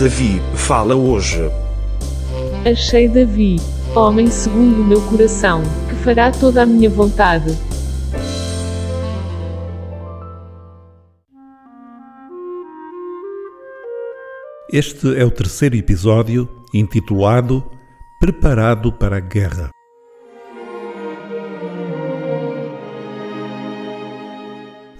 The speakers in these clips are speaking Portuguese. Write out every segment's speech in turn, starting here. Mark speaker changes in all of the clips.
Speaker 1: Davi fala hoje.
Speaker 2: Achei Davi, homem segundo o meu coração, que fará toda a minha vontade.
Speaker 3: Este é o terceiro episódio, intitulado Preparado para a Guerra.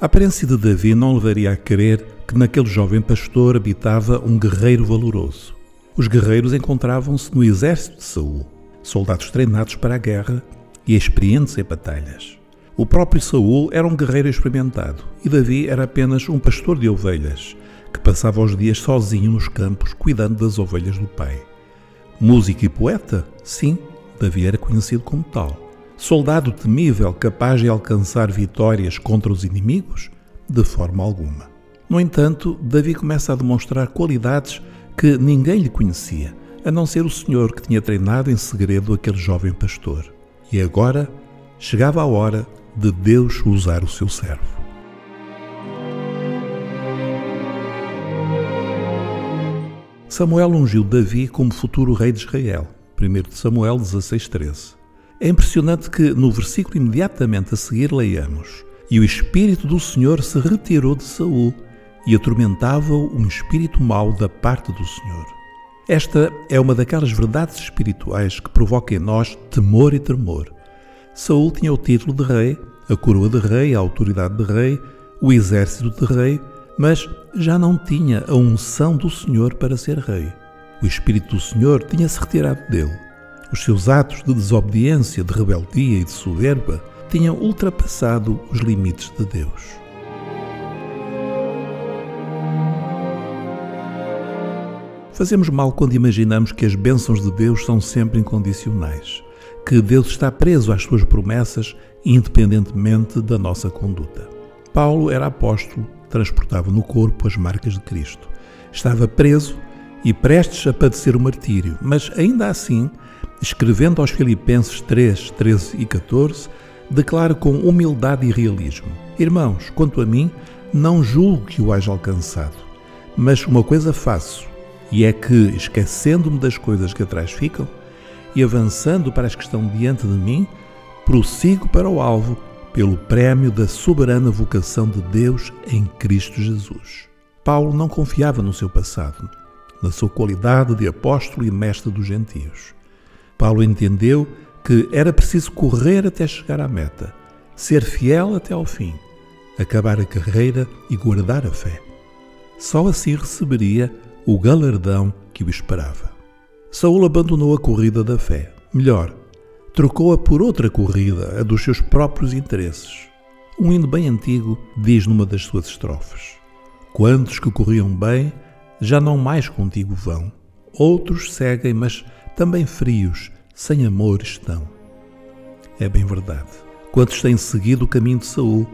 Speaker 3: A aparência de Davi não levaria a crer que naquele jovem pastor habitava um guerreiro valoroso. Os guerreiros encontravam-se no exército de Saul, soldados treinados para a guerra e experientes em batalhas. O próprio Saul era um guerreiro experimentado e Davi era apenas um pastor de ovelhas que passava os dias sozinho nos campos cuidando das ovelhas do pai. Músico e poeta? Sim, Davi era conhecido como tal. Soldado temível capaz de alcançar vitórias contra os inimigos? De forma alguma. No entanto, Davi começa a demonstrar qualidades que ninguém lhe conhecia, a não ser o Senhor que tinha treinado em segredo aquele jovem pastor. E agora chegava a hora de Deus usar o seu servo. Samuel ungiu Davi como futuro rei de Israel. 1 Samuel 16:13. É impressionante que no versículo imediatamente a seguir leiamos: E o espírito do Senhor se retirou de Saul, e atormentava-o um espírito mau da parte do Senhor. Esta é uma daquelas verdades espirituais que provoca em nós temor e tremor. Saul tinha o título de rei, a coroa de rei, a autoridade de rei, o exército de rei, mas já não tinha a unção do Senhor para ser rei. O espírito do Senhor tinha-se retirado dele. Os seus atos de desobediência, de rebeldia e de soberba tinham ultrapassado os limites de Deus. Fazemos mal quando imaginamos que as bênçãos de Deus são sempre incondicionais, que Deus está preso às suas promessas independentemente da nossa conduta. Paulo era apóstolo, transportava no corpo as marcas de Cristo. Estava preso e prestes a padecer o martírio, mas ainda assim escrevendo aos Filipenses 3, 13 e 14, declara com humildade e realismo: Irmãos, quanto a mim, não julgo que o haja alcançado, mas uma coisa faço, e é que, esquecendo-me das coisas que atrás ficam e avançando para as que estão diante de mim, prossigo para o alvo pelo prémio da soberana vocação de Deus em Cristo Jesus. Paulo não confiava no seu passado, na sua qualidade de apóstolo e mestre dos gentios. Paulo entendeu que era preciso correr até chegar à meta, ser fiel até ao fim, acabar a carreira e guardar a fé. Só assim receberia o galardão que o esperava. Saul abandonou a corrida da fé. Melhor, trocou-a por outra corrida, a dos seus próprios interesses. Um hino bem antigo diz numa das suas estrofes: Quantos que corriam bem, já não mais contigo vão. Outros seguem, mas também frios, sem amor estão. É bem verdade. Quantos têm seguido o caminho de Saul,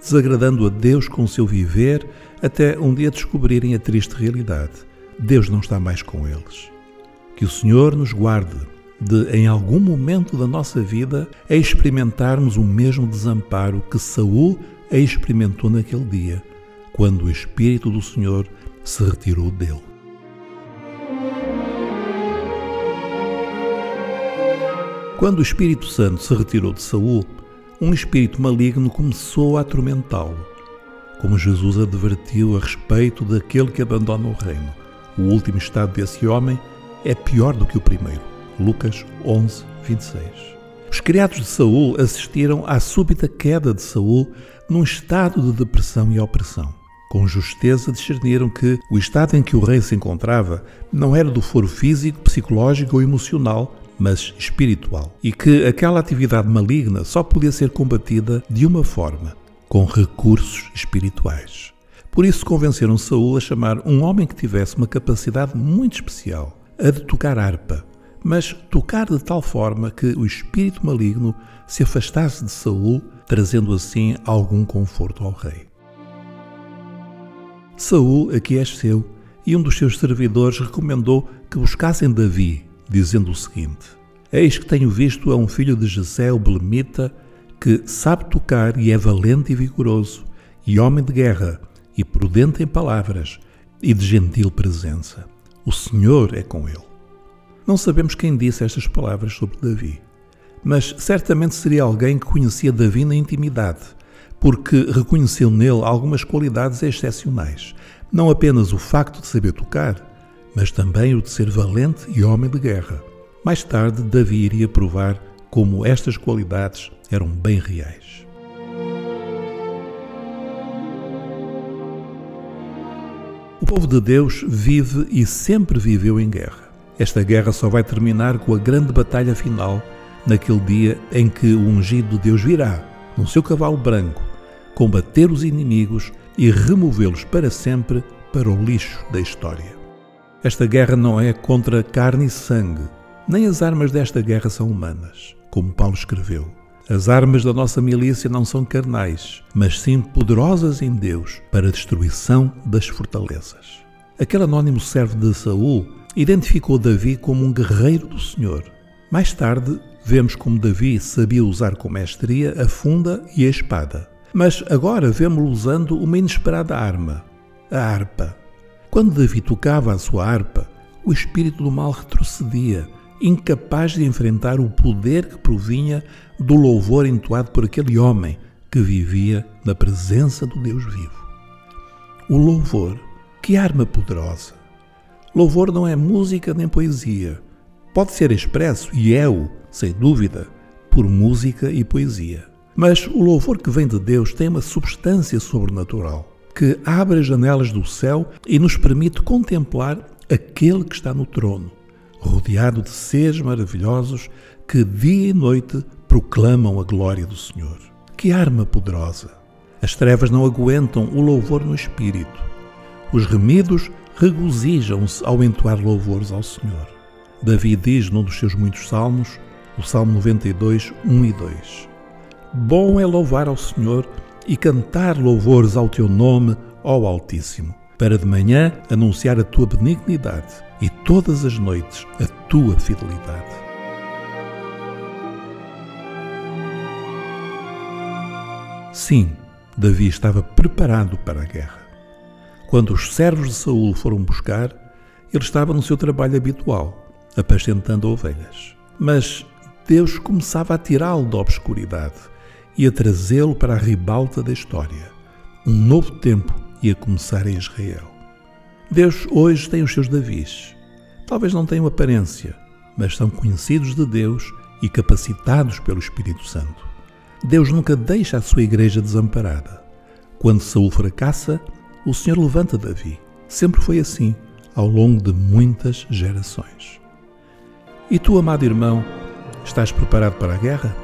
Speaker 3: desagradando a Deus com o seu viver, até um dia descobrirem a triste realidade. Deus não está mais com eles. Que o Senhor nos guarde de, em algum momento da nossa vida, a experimentarmos o mesmo desamparo que Saul a experimentou naquele dia, quando o Espírito do Senhor se retirou dele. Quando o Espírito Santo se retirou de Saul, um espírito maligno começou a atormentá-lo. Como Jesus advertiu a respeito daquele que abandona o reino. O último estado desse homem é pior do que o primeiro. Lucas 11, 26. Os criados de Saul assistiram à súbita queda de Saul num estado de depressão e opressão. Com justeza discerniram que o estado em que o rei se encontrava não era do foro físico, psicológico ou emocional, mas espiritual, e que aquela atividade maligna só podia ser combatida de uma forma, com recursos espirituais. Por isso convenceram Saul a chamar um homem que tivesse uma capacidade muito especial, a de tocar harpa, mas tocar de tal forma que o espírito maligno se afastasse de Saul, trazendo assim algum conforto ao rei. Saul aqueceu e um dos seus servidores recomendou que buscassem Davi, dizendo o seguinte: Eis que tenho visto a um filho de Jessé, o belemita, que sabe tocar e é valente e vigoroso, e homem de guerra, e prudente em palavras, e de gentil presença. O Senhor é com ele. Não sabemos quem disse estas palavras sobre Davi, mas certamente seria alguém que conhecia Davi na intimidade, porque reconheceu nele algumas qualidades excepcionais, não apenas o facto de saber tocar, mas também o de ser valente e homem de guerra. Mais tarde, Davi iria provar como estas qualidades eram bem reais. O povo de Deus vive e sempre viveu em guerra. Esta guerra só vai terminar com a grande batalha final, naquele dia em que o ungido de Deus virá, no seu cavalo branco, combater os inimigos e removê-los para sempre para o lixo da história. Esta guerra não é contra carne e sangue, nem as armas desta guerra são humanas, como Paulo escreveu. As armas da nossa milícia não são carnais, mas sim poderosas em Deus para a destruição das fortalezas. Aquele anónimo servo de Saul identificou Davi como um guerreiro do Senhor. Mais tarde, vemos como Davi sabia usar com mestria a funda e a espada. Mas agora vemos-lo usando uma inesperada arma, a harpa. Quando Davi tocava a sua harpa, o espírito do mal retrocedia, incapaz de enfrentar o poder que provinha do louvor entoado por aquele homem que vivia na presença do Deus vivo. O louvor, que arma poderosa! Louvor não é música nem poesia. Pode ser expresso, e é-o, sem dúvida, por música e poesia. Mas o louvor que vem de Deus tem uma substância sobrenatural que abre as janelas do céu e nos permite contemplar aquele que está no trono, rodeado de seres maravilhosos que dia e noite proclamam a glória do Senhor. Que arma poderosa! As trevas não aguentam o louvor no espírito. Os remidos regozijam-se ao entoar louvores ao Senhor. Davi diz num dos seus muitos salmos, o Salmo 92, 1 e 2: Bom é louvar ao Senhor e cantar louvores ao teu nome, ó Altíssimo, para de manhã anunciar a tua benignidade e todas as noites a tua fidelidade. Sim, Davi estava preparado para a guerra. Quando os servos de Saul foram buscar, ele estava no seu trabalho habitual, apacentando ovelhas. Mas Deus começava a tirá-lo da obscuridade e a trazê-lo para a ribalta da história. Um novo tempo ia começar em Israel. Deus hoje tem os seus Davis. Talvez não tenham aparência, mas são conhecidos de Deus e capacitados pelo Espírito Santo. Deus nunca deixa a sua igreja desamparada. Quando Saul fracassa, o Senhor levanta Davi. Sempre foi assim, ao longo de muitas gerações. E tu, amado irmão, estás preparado para a guerra?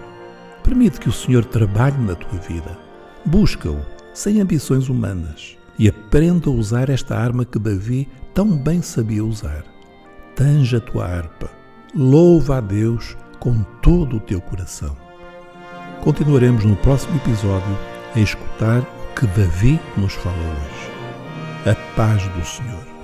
Speaker 3: Permite que o Senhor trabalhe na tua vida. Busca-o, sem ambições humanas, e aprenda a usar esta arma que Davi tão bem sabia usar. Tanja a tua harpa, louva a Deus com todo o teu coração. Continuaremos no próximo episódio a escutar o que Davi nos fala hoje. A paz do Senhor.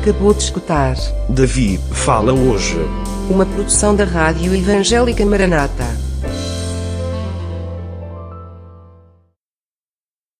Speaker 4: Acabou de escutar.
Speaker 1: Davi fala hoje.
Speaker 4: Uma produção da Rádio Evangélica Maranata.